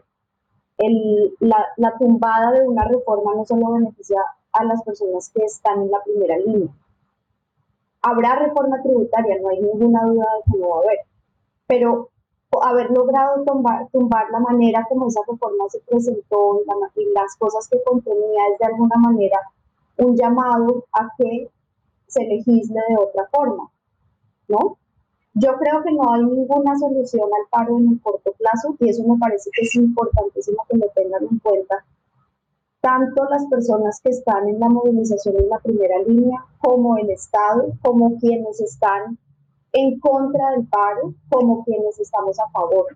Speaker 3: la, la, tumbada de una reforma no solo beneficia a las personas que están en la primera línea. Habrá reforma tributaria, no hay ninguna duda de que no va a haber, pero haber logrado tumbar, tumbar la manera como esa reforma se presentó y las cosas que contenía es de alguna manera un llamado a que se legisle de otra forma, ¿no? Yo creo que no hay ninguna solución al paro en el corto plazo y eso me parece que es importantísimo que lo tengan en cuenta tanto las personas que están en la movilización en la primera línea como el Estado, como quienes están en contra del paro, como quienes estamos a favor.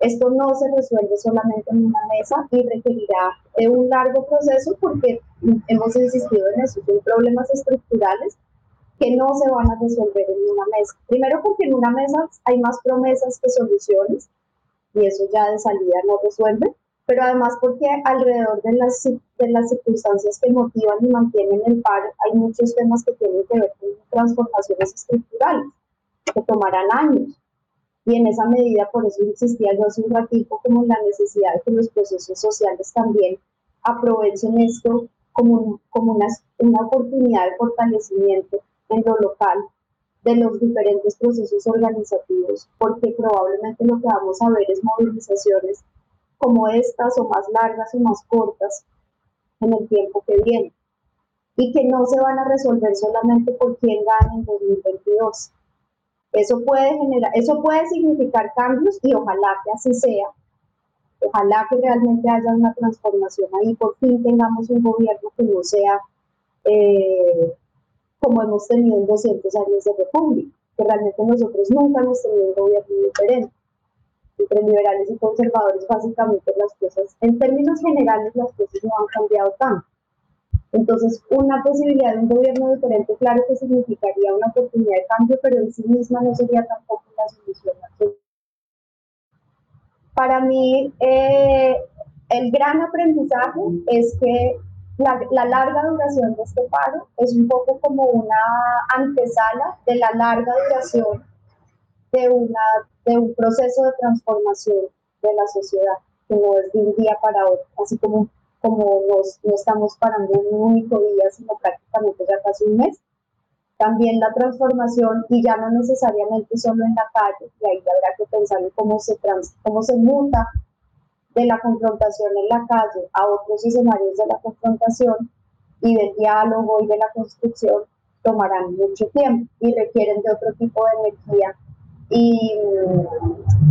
Speaker 3: Esto no se resuelve solamente en una mesa y requerirá de un largo proceso porque hemos insistido en eso, son problemas estructurales que no se van a resolver en una mesa. Primero porque en una mesa hay más promesas que soluciones y eso ya de salida no resuelve, pero además porque alrededor de las, de las circunstancias que motivan y mantienen el paro hay muchos temas que tienen que ver con transformaciones estructurales que tomarán años. Y en esa medida, por eso insistía yo hace un ratito, como la necesidad de que los procesos sociales también aprovechen esto como, como una, una oportunidad de fortalecimiento en lo local de los diferentes procesos organizativos, porque probablemente lo que vamos a ver es movilizaciones como estas o más largas o más cortas en el tiempo que viene y que no se van a resolver solamente por quién gana en 2022. Eso puede generar, eso puede significar cambios y ojalá que así sea, Ojalá que realmente haya una transformación ahí, por fin tengamos un gobierno que no sea eh, como hemos tenido en 200 años de república, que realmente nosotros nunca hemos tenido un gobierno diferente. Entre liberales y conservadores, básicamente las cosas, en términos generales, las cosas no han cambiado tanto. Entonces, una posibilidad de un gobierno diferente, claro que significaría una oportunidad de cambio, pero en sí misma no sería tampoco la solución. Para mí, eh, el gran aprendizaje es que la, la, larga duración de este paro es un poco como una antesala de la larga duración de, una, de un proceso de transformación de la sociedad, que no es de un día para otro, así como como nos, no estamos parando un único día, sino prácticamente ya casi un mes. También la transformación, y ya no necesariamente solo en la calle, y ahí habrá que pensar en cómo se, trans, cómo se muta de la confrontación en la calle a otros escenarios de la confrontación y del diálogo y de la construcción, tomarán mucho tiempo y requieren de otro tipo de energía y,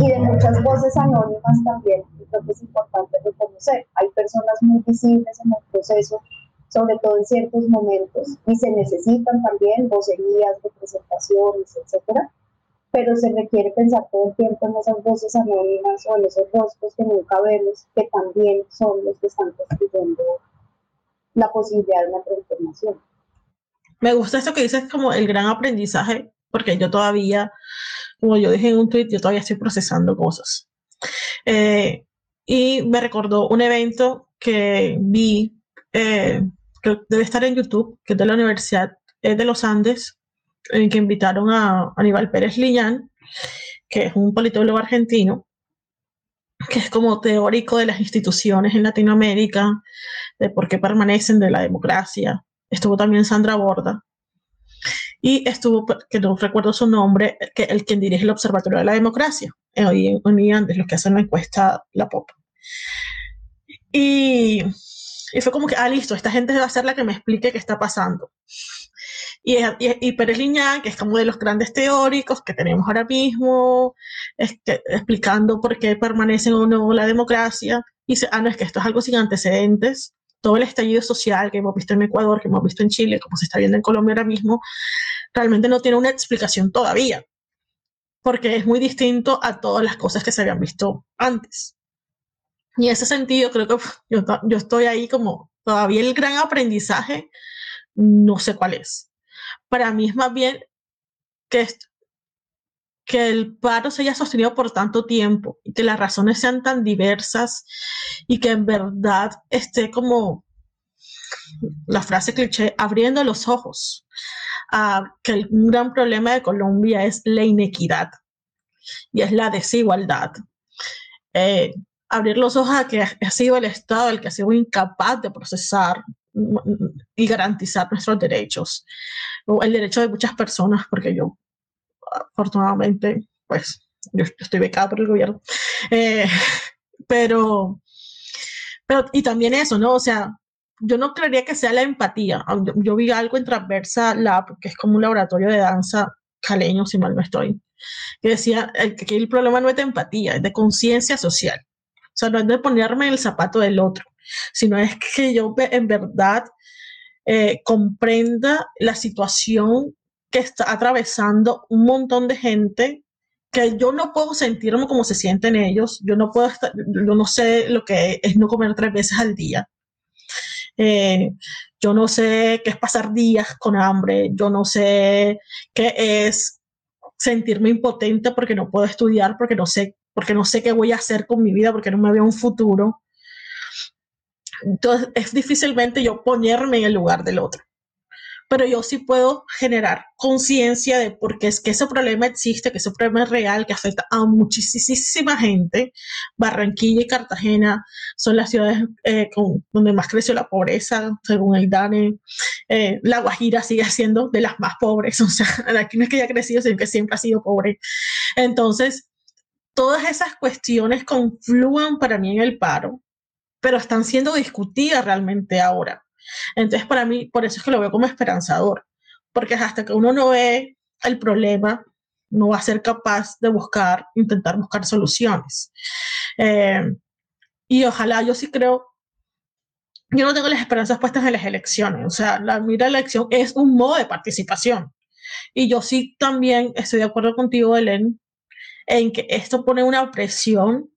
Speaker 3: y de muchas voces anónimas también creo que es importante reconocer. Hay personas muy visibles en el proceso, sobre todo en ciertos momentos, y se necesitan también vocerías, representaciones, etcétera, pero se requiere pensar todo el tiempo en esas voces anónimas o en esos rostros que nunca vemos, que también son los que están construyendo la posibilidad de una transformación.
Speaker 2: Me gusta esto que dices como el gran aprendizaje, porque yo todavía, como yo dije en un tweet, yo todavía estoy procesando cosas. Eh, y me recordó un evento que vi, eh, que debe estar en YouTube, que es de la Universidad de los Andes, en que invitaron a Aníbal Pérez Liñán, que es un politólogo argentino, que es como teórico de las instituciones en Latinoamérica, de por qué permanecen de la democracia. Estuvo también Sandra Borda. Y estuvo, que no recuerdo su nombre, que el quien dirige el Observatorio de la Democracia, hoy en Andes, los que hacen la encuesta La Pop. Y, y, fue como que, ah, listo, esta gente va a ser la que me explique qué está pasando. Y, y, y Pérez Liñán, que es como de los grandes teóricos que tenemos ahora mismo, este, explicando por qué permanece o no la democracia, y dice, ah, no, es que esto es algo sin antecedentes. Todo el estallido social que hemos visto en Ecuador, que hemos visto en Chile, como se está viendo en Colombia ahora mismo, realmente no tiene una explicación todavía, porque es muy distinto a todas las cosas que se habían visto antes. Y en ese sentido, creo que yo, yo estoy ahí como todavía el gran aprendizaje, no sé cuál es. Para mí es más bien que, el paro se haya sostenido por tanto tiempo y que las razones sean tan diversas y que en verdad esté como la frase cliché, abriendo los ojos a que un gran problema de Colombia es la inequidad y es la desigualdad. Eh, abrir los ojos a que ha sido el Estado el que ha sido incapaz de procesar y garantizar nuestros derechos, o el derecho de muchas personas, porque yo, afortunadamente, pues, yo estoy becada por el gobierno, eh, pero, pero, y también eso, ¿no? O sea, yo no creería que sea la empatía. Yo, vi algo en Transversa Lab, que es como un laboratorio de danza caleño, si mal no estoy, que decía que el problema no es de empatía, es de conciencia social. O sea, no es de ponerme en el zapato del otro, sino es que yo en verdad eh, comprenda la situación que está atravesando un montón de gente que yo no puedo sentirme como se sienten ellos, yo no puedo estar, yo no sé lo que es no comer tres veces al día. Eh, yo no sé qué es pasar días con hambre, yo no sé qué es sentirme impotente porque no puedo estudiar, porque no sé porque no sé qué voy a hacer con mi vida, porque no me veo un futuro. Entonces es difícilmente yo ponerme en el lugar del otro. Pero yo sí puedo generar conciencia de por qué es que ese problema existe, que ese problema es real, que afecta a muchísima gente. Barranquilla y Cartagena son las ciudades eh, con, donde más creció la pobreza, según el DANE. Eh, la Guajira sigue siendo de las más pobres, o sea, aquí no es que haya crecido, sino que siempre ha sido pobre. Entonces, todas esas cuestiones confluan para mí en el paro, pero están siendo discutidas realmente ahora. Entonces, para mí, por eso es que lo veo como esperanzador, porque hasta que uno no ve el problema, no va a ser capaz de buscar, intentar buscar soluciones. Eh, y ojalá, yo sí creo, yo no tengo las esperanzas puestas en las elecciones, o sea, la mira elección es un modo de participación. Y yo sí también estoy de acuerdo contigo, Helen, en que esto pone una presión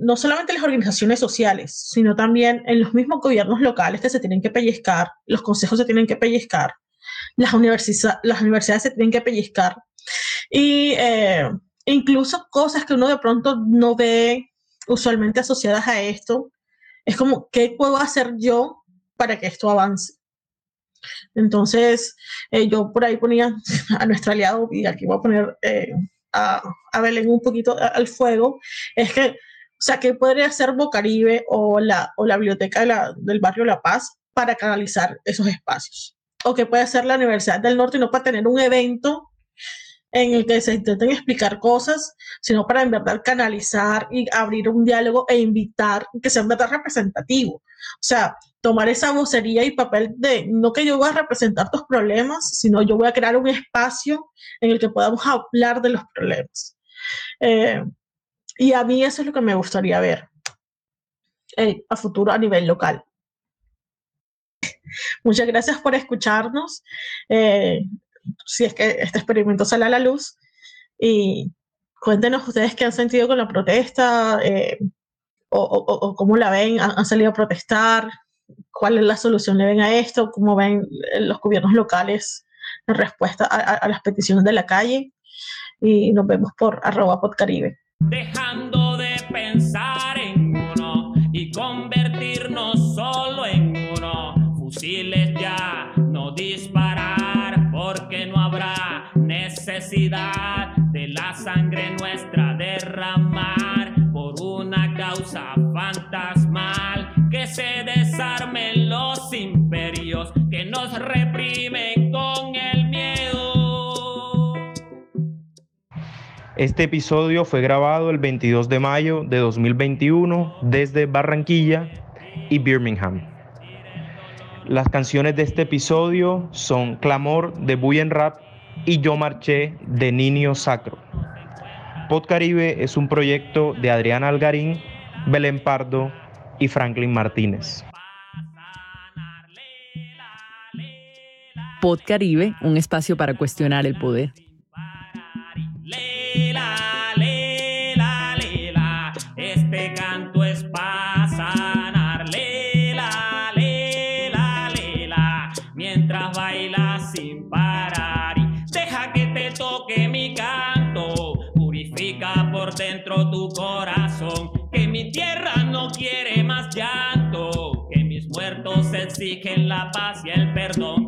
Speaker 2: no solamente las organizaciones sociales, sino también en los mismos gobiernos locales que se tienen que pellizcar, los consejos se tienen que pellizcar, las, las universidades se tienen que pellizcar. Y eh, incluso cosas que uno de pronto no ve usualmente asociadas a esto, es como, ¿qué puedo hacer yo para que esto avance? Entonces, eh, yo por ahí ponía a nuestro aliado, y aquí voy a poner eh, a, a, Belén un poquito al fuego, es que, o sea, ¿qué podría hacer Bocaribe o la, o la biblioteca del barrio La Paz para canalizar esos espacios? O qué puede hacer la Universidad del Norte y no para tener un evento en el que se intenten explicar cosas, sino para en verdad canalizar y abrir un diálogo e invitar que sea en verdad representativo. O sea, tomar esa vocería y papel de no que yo voy a representar tus problemas, sino yo voy a crear un espacio en el que podamos hablar de los problemas. Eh, y a mí eso es lo que me gustaría ver eh, a futuro a nivel local. Muchas gracias por escucharnos. Eh, si es que este experimento sale a la luz. Y cuéntenos ustedes qué han sentido con la protesta eh, o, cómo la ven, ¿Han, salido a protestar, cuál es la solución le ven a esto, cómo ven los gobiernos locales en respuesta a, las peticiones de la calle. Y nos vemos por arroba podcaribe.
Speaker 8: Dejando de pensar en uno y convertirnos solo en uno, fusiles ya no disparan porque no habrá necesidad de la sangre nuestra imperios que nos reprimen con el miedo.
Speaker 9: Este episodio fue grabado el 22 de mayo de 2021 desde Barranquilla y Birmingham. Las canciones de este episodio son Clamor de Buyen Rap y Yo Marché de Niño Sacro. Pod Caribe es un proyecto de Adriana Algarín, Belén Pardo y Franklin Martínez.
Speaker 1: Pod Caribe, un espacio para cuestionar el poder.
Speaker 8: dentro tu corazón, que mi tierra no quiere más llanto, que mis muertos exigen la paz y el perdón,